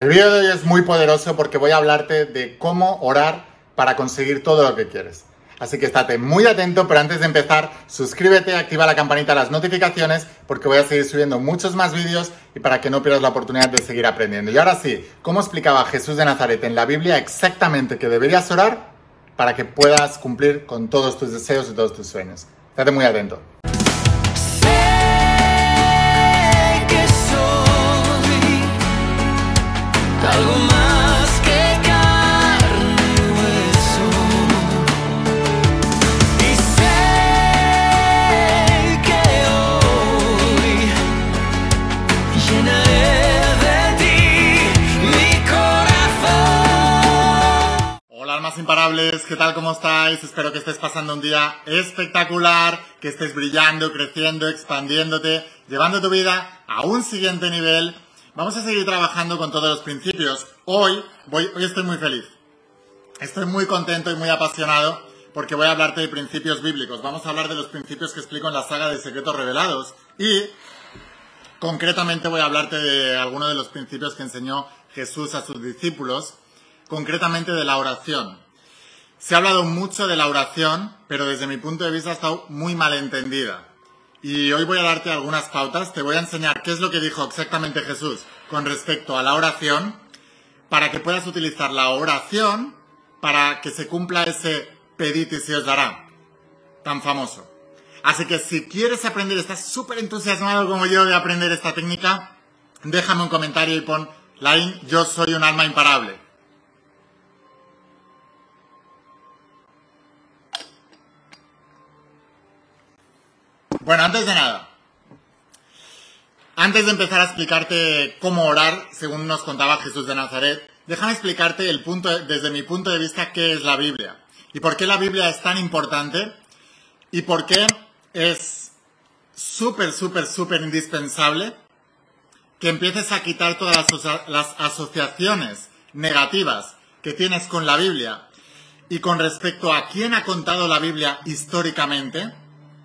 El vídeo de hoy es muy poderoso porque voy a hablarte de cómo orar para conseguir todo lo que quieres. Así que estate muy atento, pero antes de empezar, suscríbete, activa la campanita de las notificaciones porque voy a seguir subiendo muchos más vídeos y para que no pierdas la oportunidad de seguir aprendiendo. Y ahora sí, ¿cómo explicaba Jesús de Nazaret en la Biblia exactamente que deberías orar para que puedas cumplir con todos tus deseos y todos tus sueños? Estate muy atento. Imparables, ¿qué tal? ¿Cómo estáis? Espero que estés pasando un día espectacular, que estés brillando, creciendo, expandiéndote, llevando tu vida a un siguiente nivel. Vamos a seguir trabajando con todos los principios. Hoy, voy, hoy estoy muy feliz. Estoy muy contento y muy apasionado porque voy a hablarte de principios bíblicos. Vamos a hablar de los principios que explico en la saga de Secretos Revelados y concretamente voy a hablarte de algunos de los principios que enseñó Jesús a sus discípulos, concretamente de la oración. Se ha hablado mucho de la oración, pero desde mi punto de vista ha estado muy mal entendida. Y hoy voy a darte algunas pautas, te voy a enseñar qué es lo que dijo exactamente Jesús con respecto a la oración, para que puedas utilizar la oración para que se cumpla ese pedid y os dará, tan famoso. Así que si quieres aprender, estás súper entusiasmado como yo de aprender esta técnica, déjame un comentario y pon, Lain, yo soy un alma imparable. Bueno, antes de nada, antes de empezar a explicarte cómo orar, según nos contaba Jesús de Nazaret, déjame explicarte el punto, desde mi punto de vista, qué es la Biblia y por qué la Biblia es tan importante y por qué es súper, súper, súper indispensable que empieces a quitar todas las, las asociaciones negativas que tienes con la Biblia. Y con respecto a quién ha contado la Biblia históricamente,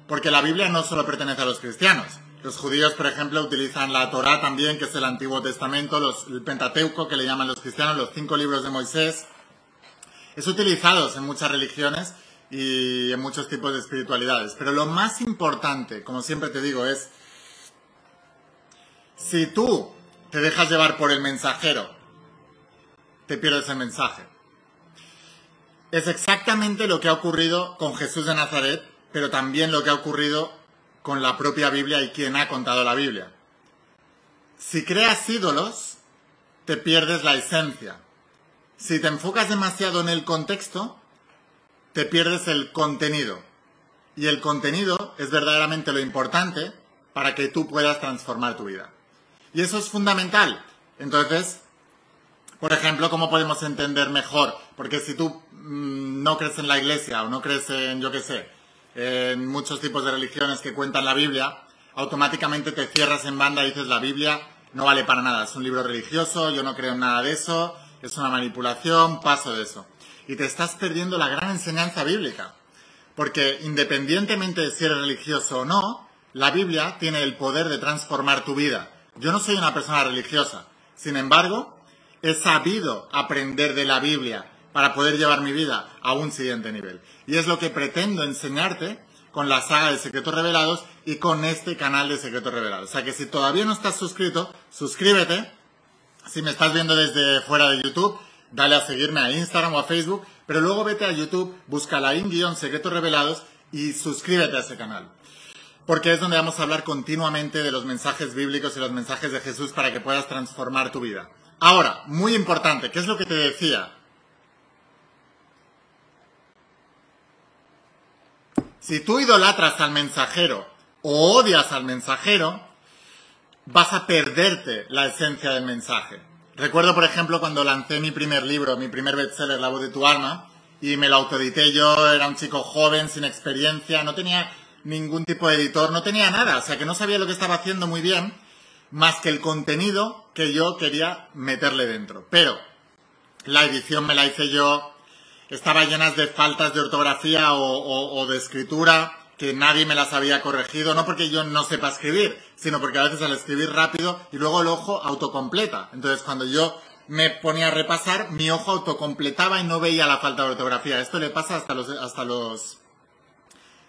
porque la Biblia no solo pertenece a los cristianos. Los judíos, por ejemplo, utilizan la Torá también, que es el Antiguo Testamento, el Pentateuco, que le llaman los cristianos, los cinco libros de Moisés. Es utilizado en muchas religiones y en muchos tipos de espiritualidades. Pero lo más importante, como siempre te digo, es si tú te dejas llevar por el mensajero, te pierdes el mensaje. Es exactamente lo que ha ocurrido con Jesús de Nazaret, pero también lo que ha ocurrido con la propia Biblia y quien ha contado la Biblia. Si creas ídolos, te pierdes la esencia. Si te enfocas demasiado en el contexto, te pierdes el contenido. Y el contenido es verdaderamente lo importante para que tú puedas transformar tu vida. Y eso es fundamental. Entonces, por ejemplo, ¿cómo podemos entender mejor? Porque si tú mm, no crees en la iglesia o no crees en, yo qué sé, en muchos tipos de religiones que cuentan la Biblia, automáticamente te cierras en banda y dices la Biblia no vale para nada, es un libro religioso, yo no creo en nada de eso, es una manipulación, paso de eso. Y te estás perdiendo la gran enseñanza bíblica. Porque independientemente de si eres religioso o no, la Biblia tiene el poder de transformar tu vida. Yo no soy una persona religiosa. Sin embargo, he sabido aprender de la Biblia para poder llevar mi vida a un siguiente nivel. Y es lo que pretendo enseñarte con la saga de Secretos Revelados y con este canal de Secretos Revelados. O sea que si todavía no estás suscrito, suscríbete. Si me estás viendo desde fuera de YouTube, dale a seguirme a Instagram o a Facebook, pero luego vete a YouTube, busca la in Secretos Revelados y suscríbete a ese canal. Porque es donde vamos a hablar continuamente de los mensajes bíblicos y los mensajes de Jesús para que puedas transformar tu vida. Ahora, muy importante, ¿qué es lo que te decía? Si tú idolatras al mensajero o odias al mensajero, vas a perderte la esencia del mensaje. Recuerdo, por ejemplo, cuando lancé mi primer libro, mi primer bestseller, La voz de tu alma, y me lo autoedité yo, era un chico joven, sin experiencia, no tenía ningún tipo de editor, no tenía nada, o sea que no sabía lo que estaba haciendo muy bien, más que el contenido que yo quería meterle dentro. Pero la edición me la hice yo, estaba llena de faltas de ortografía o de escritura que nadie me las había corregido, no porque yo no sepa escribir, sino porque a veces al escribir rápido y luego el ojo autocompleta. Entonces cuando yo me ponía a repasar, mi ojo autocompletaba y no veía la falta de ortografía. Esto le pasa hasta los, hasta los,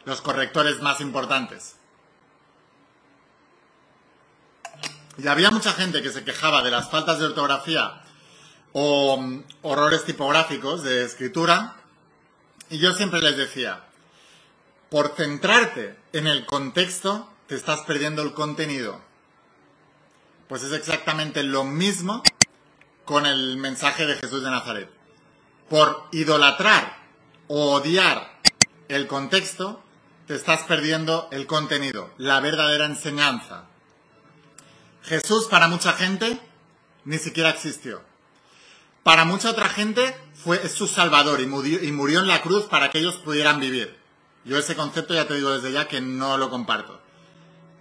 los correctores más importantes. Y había mucha gente que se quejaba de las faltas de ortografía o mm, horrores tipográficos de escritura. Y yo siempre les decía, por centrarte en el contexto, te estás perdiendo el contenido. Pues es exactamente lo mismo con el mensaje de Jesús de Nazaret. Por idolatrar o odiar el contexto, te estás perdiendo el contenido, la verdadera enseñanza. Jesús para mucha gente ni siquiera existió. Para mucha otra gente fue su salvador y murió, y murió en la cruz para que ellos pudieran vivir. Yo ese concepto ya te digo desde ya que no lo comparto.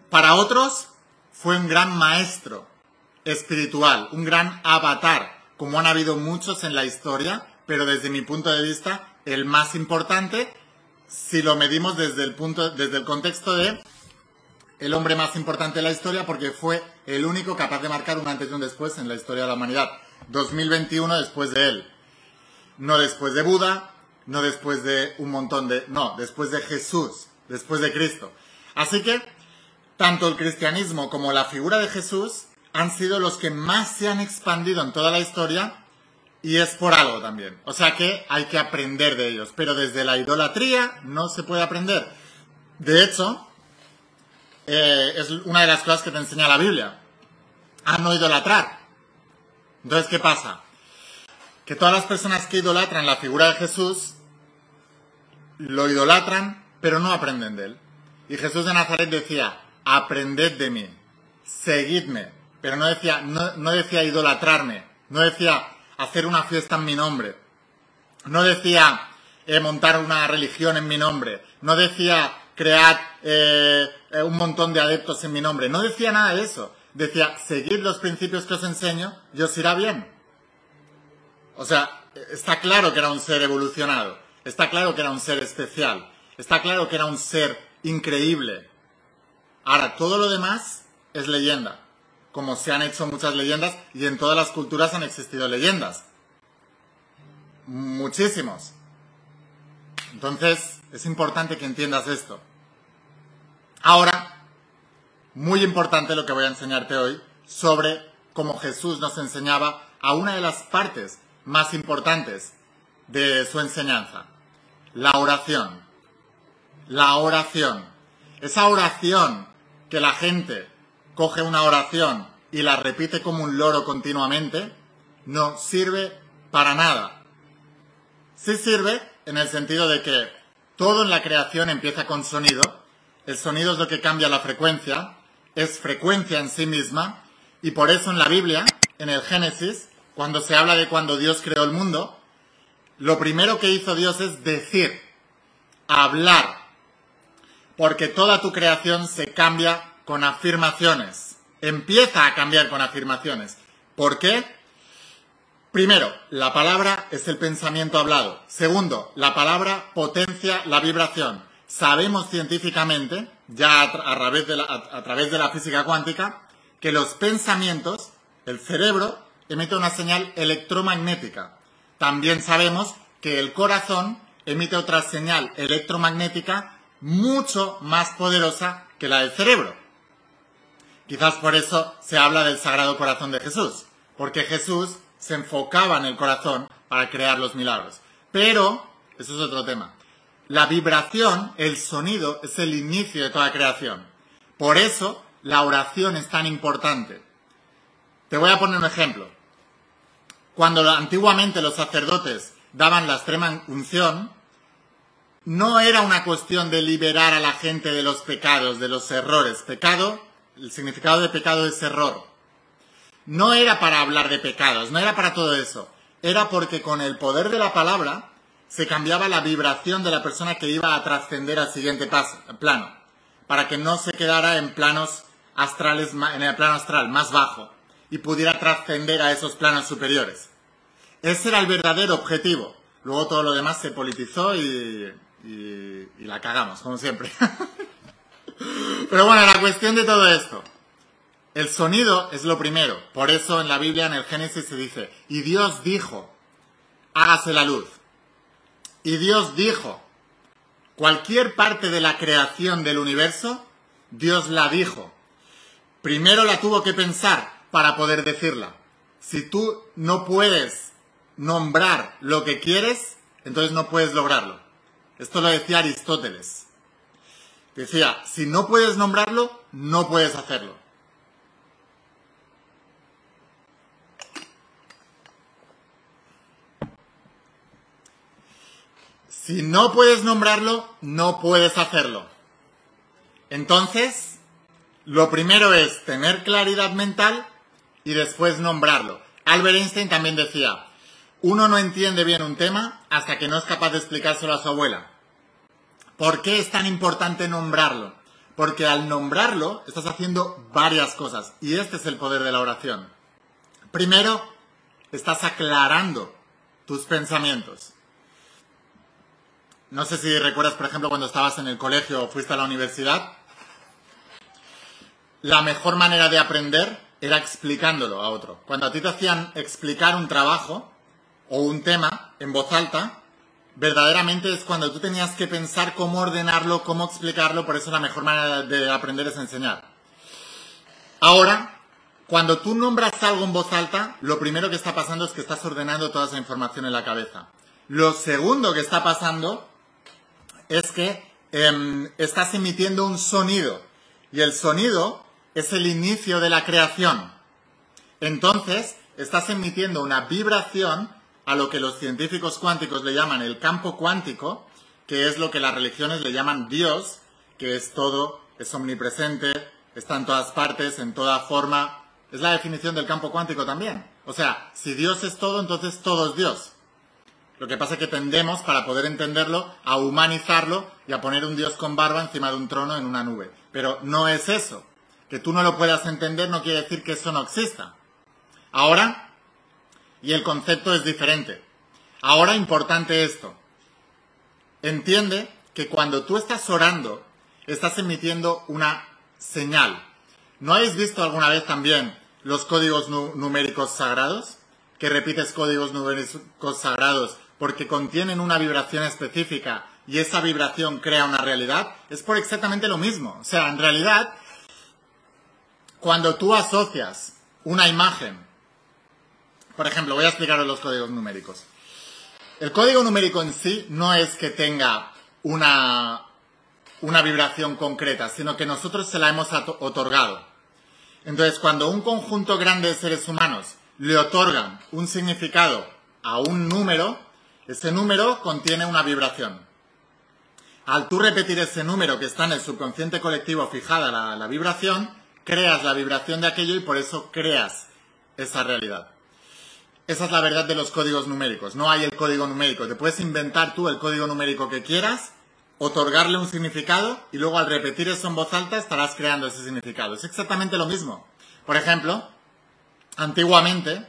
Para otros fue un gran maestro espiritual, un gran avatar, como han habido muchos en la historia, pero desde mi punto de vista el más importante si lo medimos desde el punto desde el contexto de el hombre más importante de la historia porque fue el único capaz de marcar un antes y un después en la historia de la humanidad. 2021 después de él. No después de Buda, no después de un montón de... No, después de Jesús, después de Cristo. Así que, tanto el cristianismo como la figura de Jesús han sido los que más se han expandido en toda la historia y es por algo también. O sea que hay que aprender de ellos. Pero desde la idolatría no se puede aprender. De hecho, eh, es una de las cosas que te enseña la Biblia. A no idolatrar. Entonces, ¿qué pasa? Que todas las personas que idolatran la figura de Jesús, lo idolatran, pero no aprenden de él. Y Jesús de Nazaret decía, aprended de mí, seguidme. Pero no decía, no, decía idolatrarme, no decía hacer una fiesta en mi nombre, no decía eh, montar una religión en mi nombre, no decía crear eh, eh, un montón de adeptos en mi nombre. No decía nada de eso. Decía, seguid los principios que os enseño y os irá bien. O sea, está claro que era un ser evolucionado. Está claro que era un ser especial. Está claro que era un ser increíble. Ahora, todo lo demás es leyenda. Como se han hecho muchas leyendas y en todas las culturas han existido leyendas. Muchísimos. Entonces, es importante que entiendas esto. Ahora, muy importante lo que voy a enseñarte hoy sobre cómo Jesús nos enseñaba a una de las partes más importantes de su enseñanza, la oración. La oración. Esa oración que la gente coge una oración y la repite como un loro continuamente, no sirve para nada. Sí sirve en el sentido de que todo en la creación empieza con sonido, el sonido es lo que cambia la frecuencia, es frecuencia en sí misma, y por eso en la Biblia, en el Génesis, cuando se habla de cuando Dios creó el mundo, lo primero que hizo Dios es decir, hablar, porque toda tu creación se cambia con afirmaciones, empieza a cambiar con afirmaciones. ¿Por qué? Primero, la palabra es el pensamiento hablado. Segundo, la palabra potencia la vibración. Sabemos científicamente, ya a, tra- a través de la, través de la física cuántica, que los pensamientos, el cerebro, emite una señal electromagnética. También sabemos que el corazón emite otra señal electromagnética mucho más poderosa que la del cerebro. Quizás por eso se habla del Sagrado Corazón de Jesús, porque Jesús se enfocaba en el corazón para crear los milagros. Pero, eso es otro tema. La vibración, el sonido, es el inicio de toda creación. Por eso, la oración es tan importante. Te voy a poner un ejemplo. Cuando antiguamente los sacerdotes daban la extrema unción, no era una cuestión de liberar a la gente de los pecados, de los errores. Pecado, el significado de pecado es error. No era para hablar de pecados, no era para todo eso. Era porque con el poder de la palabra se cambiaba la vibración de la persona que iba a trascender al siguiente plano, para que no se quedara en planos astrales, en el plano astral más bajo y pudiera trascender a esos planos superiores. Ese era el verdadero objetivo. Luego todo lo demás se politizó y- y la cagamos, como siempre. Pero bueno, la cuestión de todo esto. El sonido es lo primero. Por eso en la Biblia, en el Génesis, se dice, y Dios dijo, hágase la luz. Y Dios dijo, cualquier parte de la creación del universo, Dios la dijo. Primero la tuvo que pensar para poder decirla. Si tú no puedes nombrar lo que quieres, entonces no puedes lograrlo. Esto lo decía Aristóteles. Decía, si no puedes nombrarlo, no puedes hacerlo. Si no puedes nombrarlo, no puedes hacerlo. Entonces, lo primero es tener claridad mental y después nombrarlo. Albert Einstein también decía, uno no entiende bien un tema hasta que no es capaz de explicárselo a su abuela. ¿Por qué es tan importante nombrarlo? Porque al nombrarlo estás haciendo varias cosas y este es el poder de la oración. Primero, estás aclarando tus pensamientos. No sé si recuerdas, por ejemplo, cuando estabas en el colegio o fuiste a la universidad. La mejor manera de aprender era explicándolo a otro. Cuando a ti te hacían explicar un trabajo o un tema en voz alta, verdaderamente es cuando tú tenías que pensar cómo ordenarlo, cómo explicarlo, por eso la mejor manera de aprender es enseñar. Ahora, cuando tú nombras algo en voz alta, lo primero que está pasando es que estás ordenando toda esa información en la cabeza. Lo segundo que está pasando es que em, estás emitiendo un sonido y el sonido es el inicio de la creación. Entonces, estás emitiendo una vibración a lo que los científicos cuánticos le llaman el campo cuántico, que es lo que las religiones le llaman Dios, que es todo, es omnipresente, está en todas partes, en toda forma. Es la definición del campo cuántico también. O sea, si Dios es todo, entonces todo es Dios. Lo que pasa es que tendemos, para poder entenderlo, a humanizarlo y a poner un Dios con barba encima de un trono en una nube. Pero no es eso. Que tú no lo puedas entender no quiere decir que eso no exista. Ahora, y el concepto es diferente. Ahora, importante esto. Entiende que cuando tú estás orando, estás emitiendo una señal. ¿No habéis visto alguna vez también los códigos nu- numéricos sagrados? Que repites códigos numéricos sagrados porque contienen una vibración específica y esa vibración crea una realidad. Es por exactamente lo mismo. O sea, en realidad, cuando tú asocias una imagen, por ejemplo, voy a explicaros los códigos numéricos. El código numérico en sí no es que tenga una, una vibración concreta, sino que nosotros se la hemos otorgado. Entonces, cuando un conjunto grande de seres humanos le otorgan un significado a un número, ese número contiene una vibración. Al tú repetir ese número que está en el subconsciente colectivo fijada la, la vibración, creas la vibración de aquello y por eso creas esa realidad. Esa es la verdad de los códigos numéricos. No hay el código numérico. Te puedes inventar tú el código numérico que quieras, otorgarle un significado y luego al repetir eso en voz alta estarás creando ese significado. Es exactamente lo mismo. Por ejemplo, antiguamente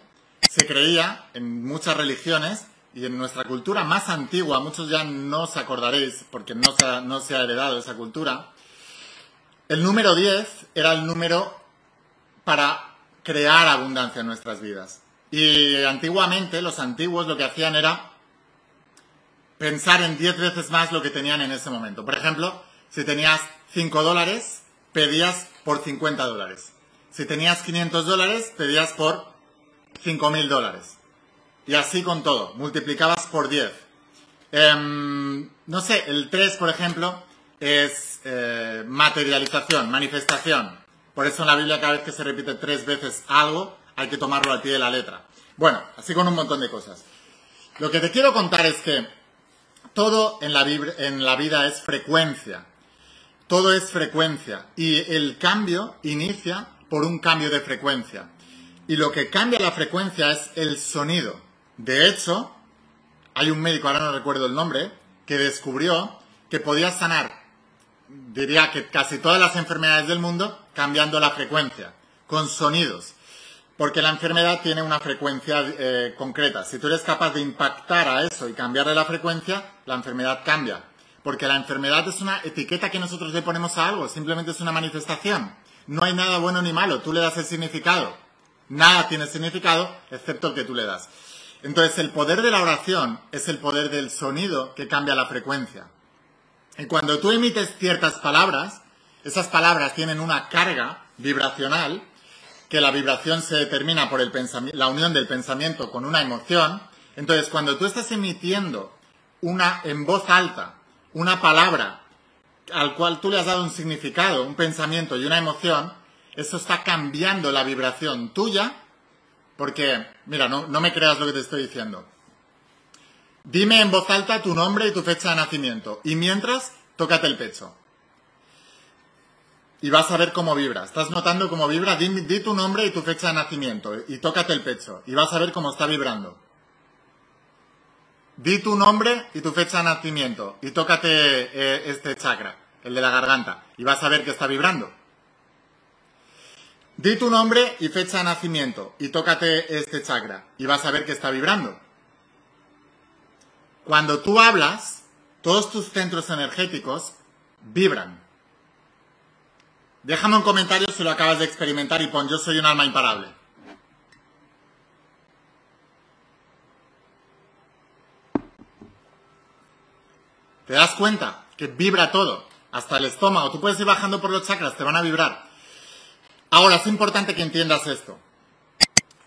se creía en muchas religiones y en nuestra cultura más antigua, muchos ya no os acordaréis porque no se ha, no se ha heredado esa cultura, el número 10 era el número para crear abundancia en nuestras vidas. Y antiguamente los antiguos lo que hacían era pensar en 10 veces más lo que tenían en ese momento. Por ejemplo, si tenías 5 dólares, pedías por 50 dólares. Si tenías 500 dólares, pedías por 5.000 dólares. Y así con todo, multiplicabas por 10. Em, no sé, el 3, por ejemplo, es eh, materialización, manifestación. Por eso en la Biblia cada vez que se repite tres veces algo, hay que tomarlo al pie de la letra. Bueno, así con un montón de cosas. Lo que te quiero contar es que todo en la, vibra- en la vida es frecuencia. Todo es frecuencia. Y el cambio inicia por un cambio de frecuencia. Y lo que cambia la frecuencia es el sonido. De hecho, hay un médico, ahora no recuerdo el nombre, que descubrió que podía sanar, diría que casi todas las enfermedades del mundo, cambiando la frecuencia, con sonidos. Porque la enfermedad tiene una frecuencia eh, concreta. Si tú eres capaz de impactar a eso y cambiarle la frecuencia, la enfermedad cambia. Porque la enfermedad es una etiqueta que nosotros le ponemos a algo, simplemente es una manifestación. No hay nada bueno ni malo, tú le das el significado. Nada tiene significado excepto el que tú le das. Entonces, el poder de la oración es el poder del sonido que cambia la frecuencia. Y cuando tú emites ciertas palabras, esas palabras tienen una carga vibracional, que la vibración se determina por el la unión del pensamiento con una emoción. Entonces, cuando tú estás emitiendo una, en voz alta, una palabra al cual tú le has dado un significado, un pensamiento y una emoción, eso está cambiando la vibración tuya, porque, mira, no, no me creas lo que te estoy diciendo. Dime en voz alta tu nombre y tu fecha de nacimiento, y mientras, tócate el pecho. Y vas a ver cómo vibra. ¿Estás notando cómo vibra? Di, di tu nombre y tu fecha de nacimiento, y tócate el pecho, y vas a ver cómo está vibrando. Di tu nombre y tu fecha de nacimiento y tócate eh, este chakra, el de la garganta, y vas a ver que está vibrando. Di tu nombre y fecha de nacimiento y tócate este chakra y vas a ver que está vibrando. Cuando tú hablas, todos tus centros energéticos vibran. Déjame un comentario si lo acabas de experimentar y pon yo soy un alma imparable. ¿Te das cuenta que vibra todo? Hasta el estómago. Tú puedes ir bajando por los chakras, te van a vibrar. Ahora, es importante que entiendas esto.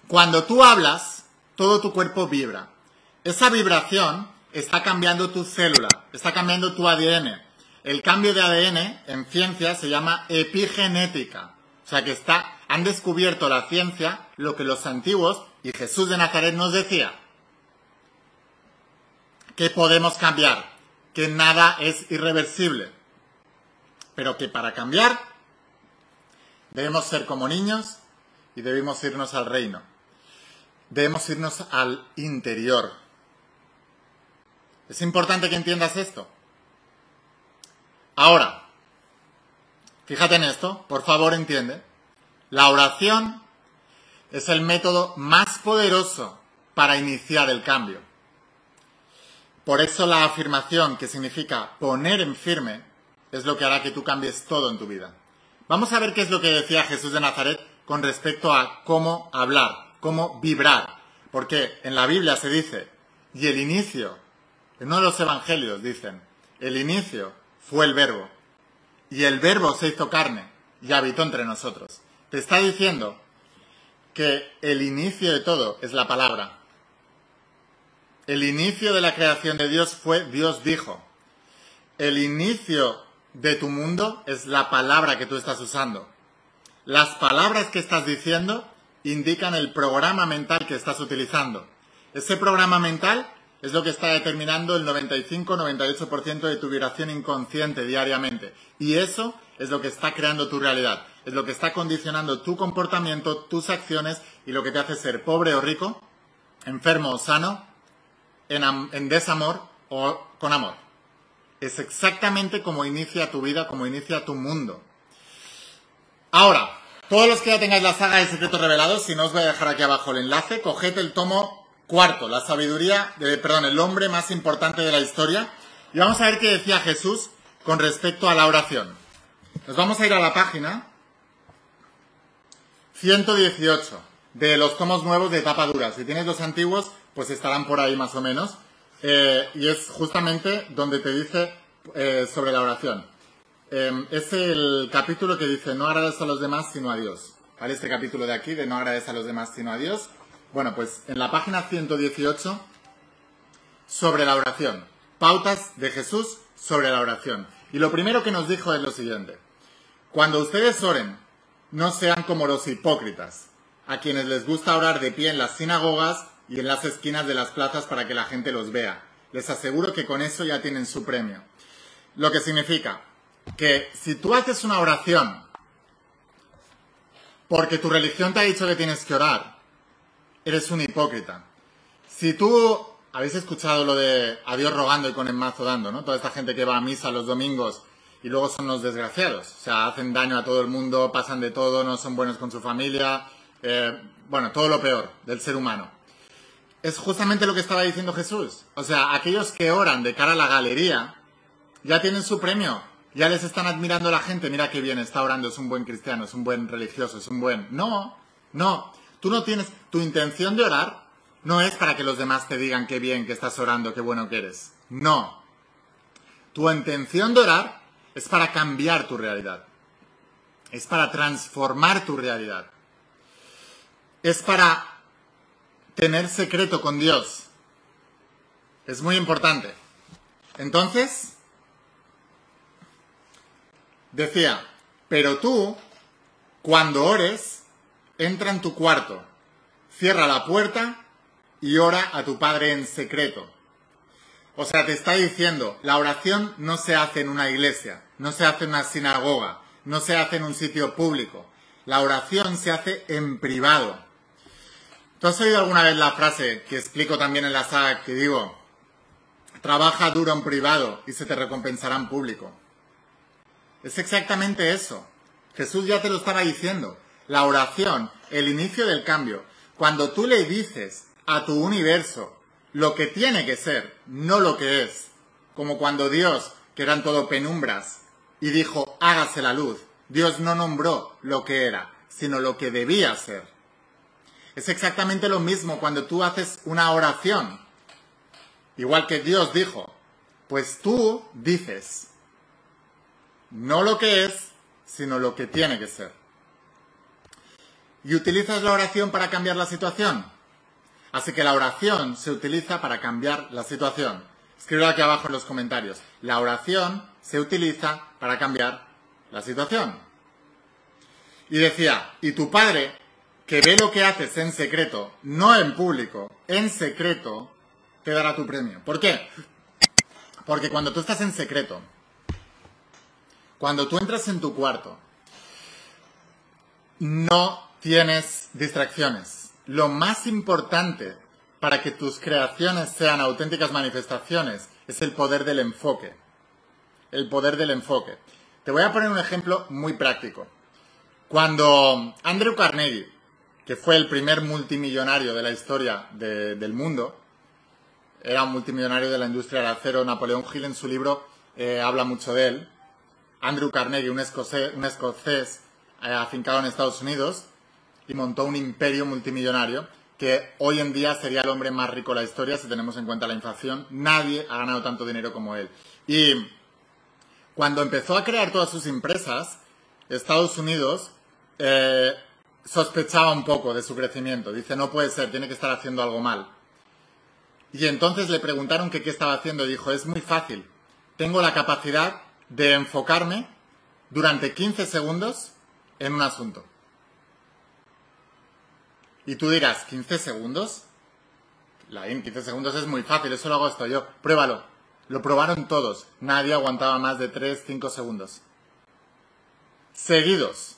Cuando tú hablas, todo tu cuerpo vibra. Esa vibración está cambiando tu célula, está cambiando tu ADN. El cambio de ADN en ciencia se llama epigenética. O sea que está, han descubierto la ciencia lo que los antiguos y Jesús de Nazaret nos decía. Que podemos cambiar, que nada es irreversible. Pero que para cambiar debemos ser como niños y debemos irnos al reino. Debemos irnos al interior. Es importante que entiendas esto. Ahora, fíjate en esto, por favor entiende. La oración es el método más poderoso para iniciar el cambio. Por eso la afirmación, que significa poner en firme, es lo que hará que tú cambies todo en tu vida. Vamos a ver qué es lo que decía Jesús de Nazaret con respecto a cómo hablar, cómo vibrar. Porque en la Biblia se dice, y el inicio, en uno de los evangelios dicen, el inicio fue el verbo, y el verbo se hizo carne y habitó entre nosotros. Te está diciendo que el inicio de todo es la palabra. El inicio de la creación de Dios fue Dios dijo. El inicio de tu mundo es la palabra que tú estás usando. Las palabras que estás diciendo indican el programa mental que estás utilizando. Ese programa mental es lo que está determinando el 95-98% de tu vibración inconsciente diariamente. Y eso es lo que está creando tu realidad. Es lo que está condicionando tu comportamiento, tus acciones y lo que te hace ser pobre o rico, enfermo o sano, en, en desamor o con amor. Es exactamente como inicia tu vida, como inicia tu mundo. Ahora, todos los que ya tengáis la saga de secretos revelados, si no os voy a dejar aquí abajo el enlace, coged el tomo cuarto, la sabiduría, de, perdón, el hombre más importante de la historia, y vamos a ver qué decía Jesús con respecto a la oración. Nos vamos a ir a la página 118 de los tomos nuevos de tapa dura. Si tienes los antiguos, pues estarán por ahí más o menos. Eh, y es justamente donde te dice eh, sobre la oración. Eh, es el capítulo que dice, no agradezco a los demás sino a Dios. Este capítulo de aquí, de no agradezco a los demás sino a Dios. Bueno, pues en la página 118, sobre la oración. Pautas de Jesús sobre la oración. Y lo primero que nos dijo es lo siguiente. Cuando ustedes oren, no sean como los hipócritas, a quienes les gusta orar de pie en las sinagogas y en las esquinas de las plazas para que la gente los vea. Les aseguro que con eso ya tienen su premio. Lo que significa que si tú haces una oración porque tu religión te ha dicho que tienes que orar, eres un hipócrita. Si tú habéis escuchado lo de a Dios rogando y con el mazo dando, ¿no? Toda esta gente que va a misa los domingos y luego son los desgraciados. O sea, hacen daño a todo el mundo, pasan de todo, no son buenos con su familia. eh, bueno, todo lo peor del ser humano. Es justamente lo que estaba diciendo Jesús. O sea, aquellos que oran de cara a la galería ya tienen su premio. Ya les están admirando la gente, mira qué bien, está orando, es un buen cristiano, es un buen religioso, es un buen... No, no, tú no tienes... Tu intención de orar no es para que los demás te digan qué bien que estás orando, qué bueno que eres. No. Tu intención de orar es para cambiar tu realidad. Es para transformar tu realidad. Es para tener secreto con Dios. Es muy importante. Entonces, decía, pero tú, cuando ores, entra en tu cuarto, cierra la puerta y ora a tu Padre en secreto. O sea, te está diciendo, la oración no se hace en una iglesia, no se hace en una sinagoga, no se hace en un sitio público. La oración se hace en privado. ¿Tú has oído alguna vez la frase que explico también en la saga que digo, trabaja duro en privado y se te recompensará en público? Es exactamente eso. Jesús ya te lo estaba diciendo. La oración, el inicio del cambio. Cuando tú le dices a tu universo lo que tiene que ser, no lo que es. Como cuando Dios, que eran todo penumbras, y dijo, hágase la luz. Dios no nombró lo que era, sino lo que debía ser. Es exactamente lo mismo cuando tú haces una oración. Igual que Dios dijo, pues tú dices, no lo que es, sino lo que tiene que ser. ¿Y utilizas la oración para cambiar la situación? Así que la oración se utiliza para cambiar la situación. Escríbelo aquí abajo en los comentarios. La oración se utiliza para cambiar la situación. Y decía, y tu padre, que ve lo que haces en secreto, no en público, en secreto, te dará tu premio. ¿Por qué? Porque cuando tú estás en secreto, cuando tú entras en tu cuarto, no tienes distracciones. Lo más importante para que tus creaciones sean auténticas manifestaciones es el poder del enfoque. El poder del enfoque. Te voy a poner un ejemplo muy práctico. Cuando Andrew Carnegie, que fue el primer multimillonario de la historia de- del mundo, era un multimillonario de la industria del acero, Napoleón Hill en su libro eh, habla mucho de él. Andrew Carnegie, un escocés, un escocés eh, afincado en Estados Unidos, y montó un imperio multimillonario que hoy en día sería el hombre más rico de la historia si tenemos en cuenta la inflación. Nadie ha ganado tanto dinero como él. Y cuando empezó a crear todas sus empresas, Estados Unidos eh, sospechaba un poco de su crecimiento. Dice, no puede ser, tiene que estar haciendo algo mal. Y entonces le preguntaron que qué estaba haciendo dijo, es muy fácil. Tengo la capacidad de enfocarme durante 15 segundos en un asunto. Y tú dirás, ¿15 segundos? Laín, 15 segundos es muy fácil, eso lo hago esto yo. Pruébalo. Lo probaron todos. Nadie aguantaba más de 3, 5 segundos. Seguidos.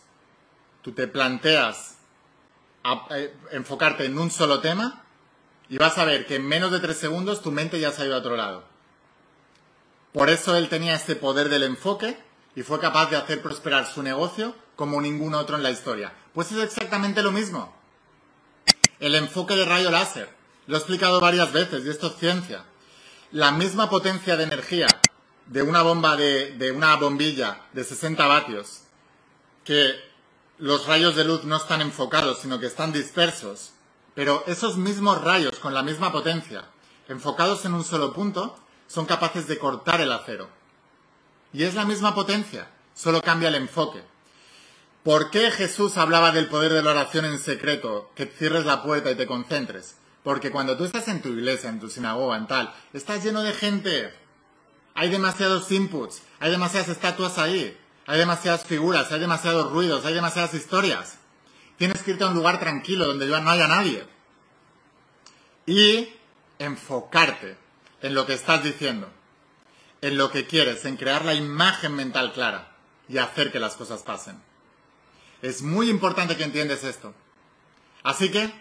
Tú te planteas eh, enfocarte en un solo tema y vas a ver que en menos de 3 segundos tu mente ya se ha ido a otro lado. Por eso él tenía este poder del enfoque y fue capaz de hacer prosperar su negocio como ningún otro en la historia. Pues es exactamente lo mismo. El enfoque de rayo láser. Lo he explicado varias veces y esto es ciencia. La misma potencia de energía de una bomba de, de una bombilla de 60 vatios que los rayos de luz no están enfocados, sino que están dispersos. Pero esos mismos rayos con la misma potencia, enfocados en un solo punto, son capaces de cortar el acero. Y es la misma potencia, solo cambia el enfoque. ¿Por qué Jesús hablaba del poder de la oración en secreto? Que cierres la puerta y te concentres. Porque cuando tú estás en tu iglesia, en tu sinagoga, en tal, estás lleno de gente. Hay demasiados inputs, hay demasiadas estatuas ahí, hay demasiadas figuras, hay demasiados ruidos, hay demasiadas historias. Tienes que irte a un lugar tranquilo donde ya no haya nadie. Y enfocarte en lo que estás diciendo, en lo que quieres, en crear la imagen mental clara y hacer que las cosas pasen. Es muy importante que entiendes esto. Así que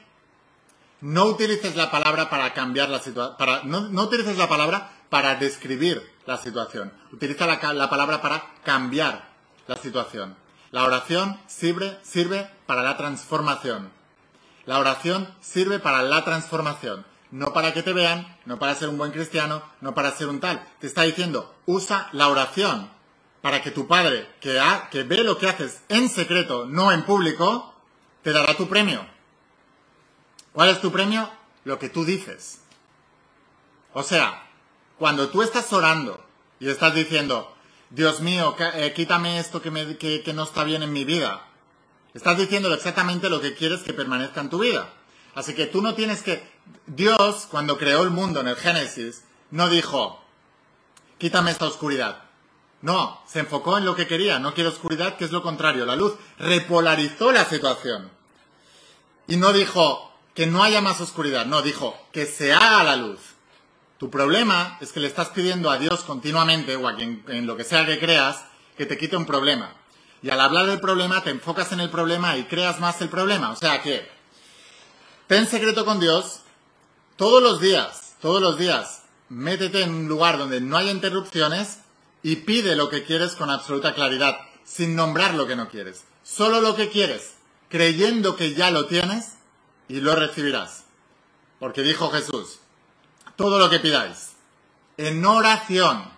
no utilices la palabra para cambiar la situación, no, no utilices la palabra para describir la situación. Utiliza la, la palabra para cambiar la situación. La oración sirve, sirve para la transformación. La oración sirve para la transformación. No para que te vean, no para ser un buen cristiano, no para ser un tal. Te está diciendo, usa la oración para que tu padre, que, que ve lo que haces en secreto, no en público, te dará tu premio. ¿Cuál es tu premio? Lo que tú dices. O sea, cuando tú estás orando y estás diciendo, Dios mío, eh, quítame esto que, me- que- no está bien en mi vida, estás diciendo exactamente lo que quieres que permanezca en tu vida. Así que tú no tienes que... Dios, cuando creó el mundo en el Génesis, no dijo, quítame esta oscuridad. No, se enfocó en lo que quería, no quiere oscuridad, que es lo contrario, la luz. Repolarizó la situación. Y no dijo que no haya más oscuridad, no, dijo que se haga la luz. Tu problema es que le estás pidiendo a Dios continuamente, o a quien en lo que sea que creas, que te quite un problema. Y al hablar del problema, te enfocas en el problema y creas más el problema. O sea que, ten secreto con Dios todos los días, todos los días. Métete en un lugar donde no haya interrupciones y pide lo que quieres con absoluta claridad, sin nombrar lo que no quieres. Solo lo que quieres, creyendo que ya lo tienes y lo recibirás. Porque dijo Jesús, todo lo que pidáis, en oración,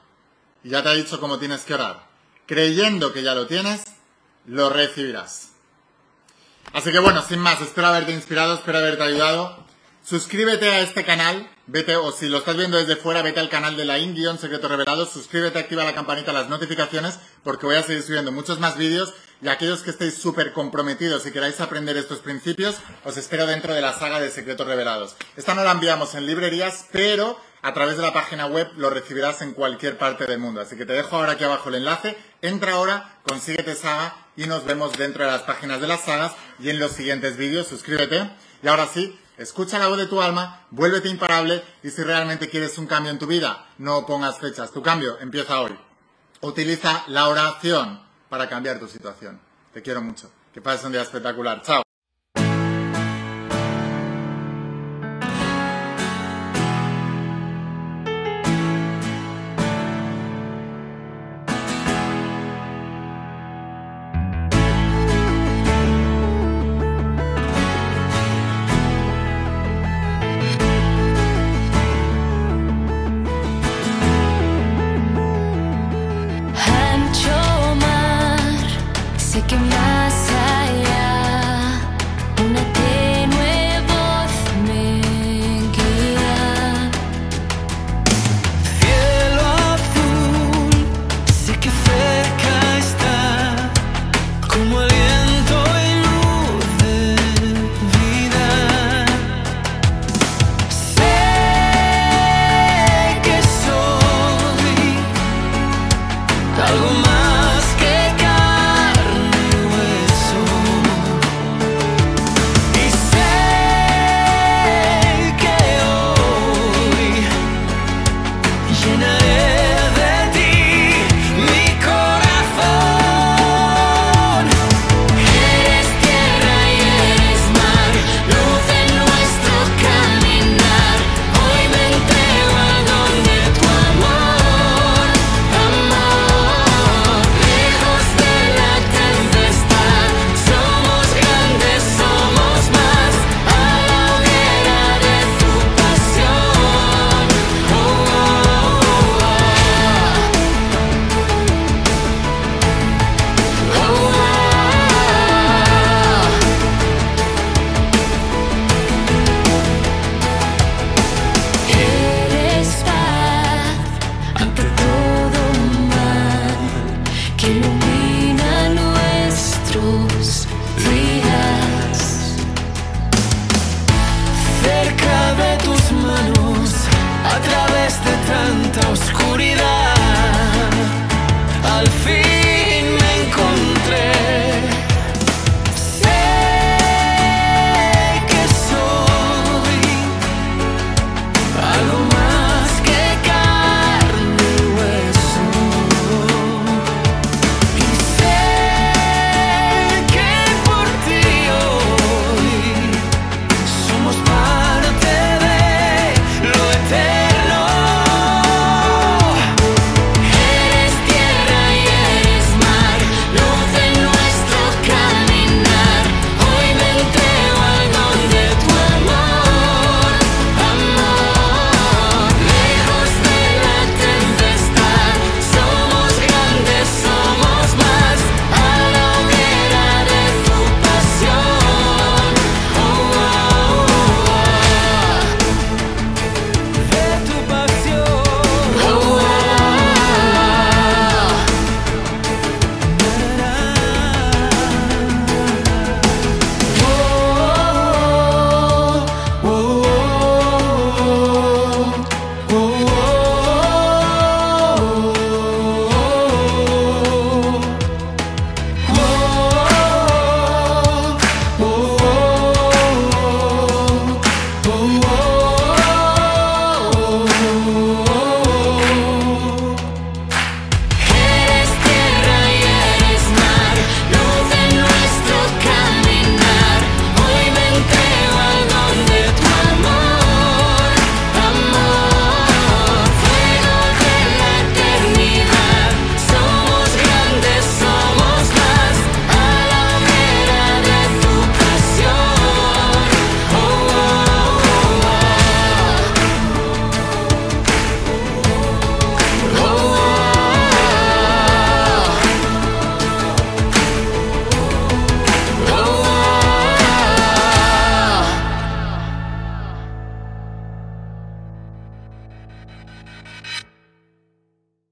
y ya te ha dicho cómo tienes que orar, creyendo que ya lo tienes, lo recibirás. Así que bueno, sin más, espero haberte inspirado, espero haberte ayudado. Suscríbete a este canal, vete, o si lo estás viendo desde fuera, vete al canal de la Indion Secreto Revelado, suscríbete, activa la campanita, las notificaciones, porque voy a seguir subiendo muchos más vídeos, y aquellos que estéis súper comprometidos y queráis aprender estos principios, os espero dentro de la saga de Secretos Revelados. Esta no la enviamos en librerías, pero a través de la página web lo recibirás en cualquier parte del mundo. Así que te dejo ahora aquí abajo el enlace, entra ahora, consíguete saga y nos vemos dentro de las páginas de las sagas y en los siguientes vídeos, suscríbete. Y ahora sí, escucha la voz de tu alma, vuélvete imparable y si realmente quieres un cambio en tu vida, no pongas fechas, tu cambio empieza hoy. Utiliza la oración para cambiar tu situación. Te quiero mucho. Que pases un día espectacular. Chao.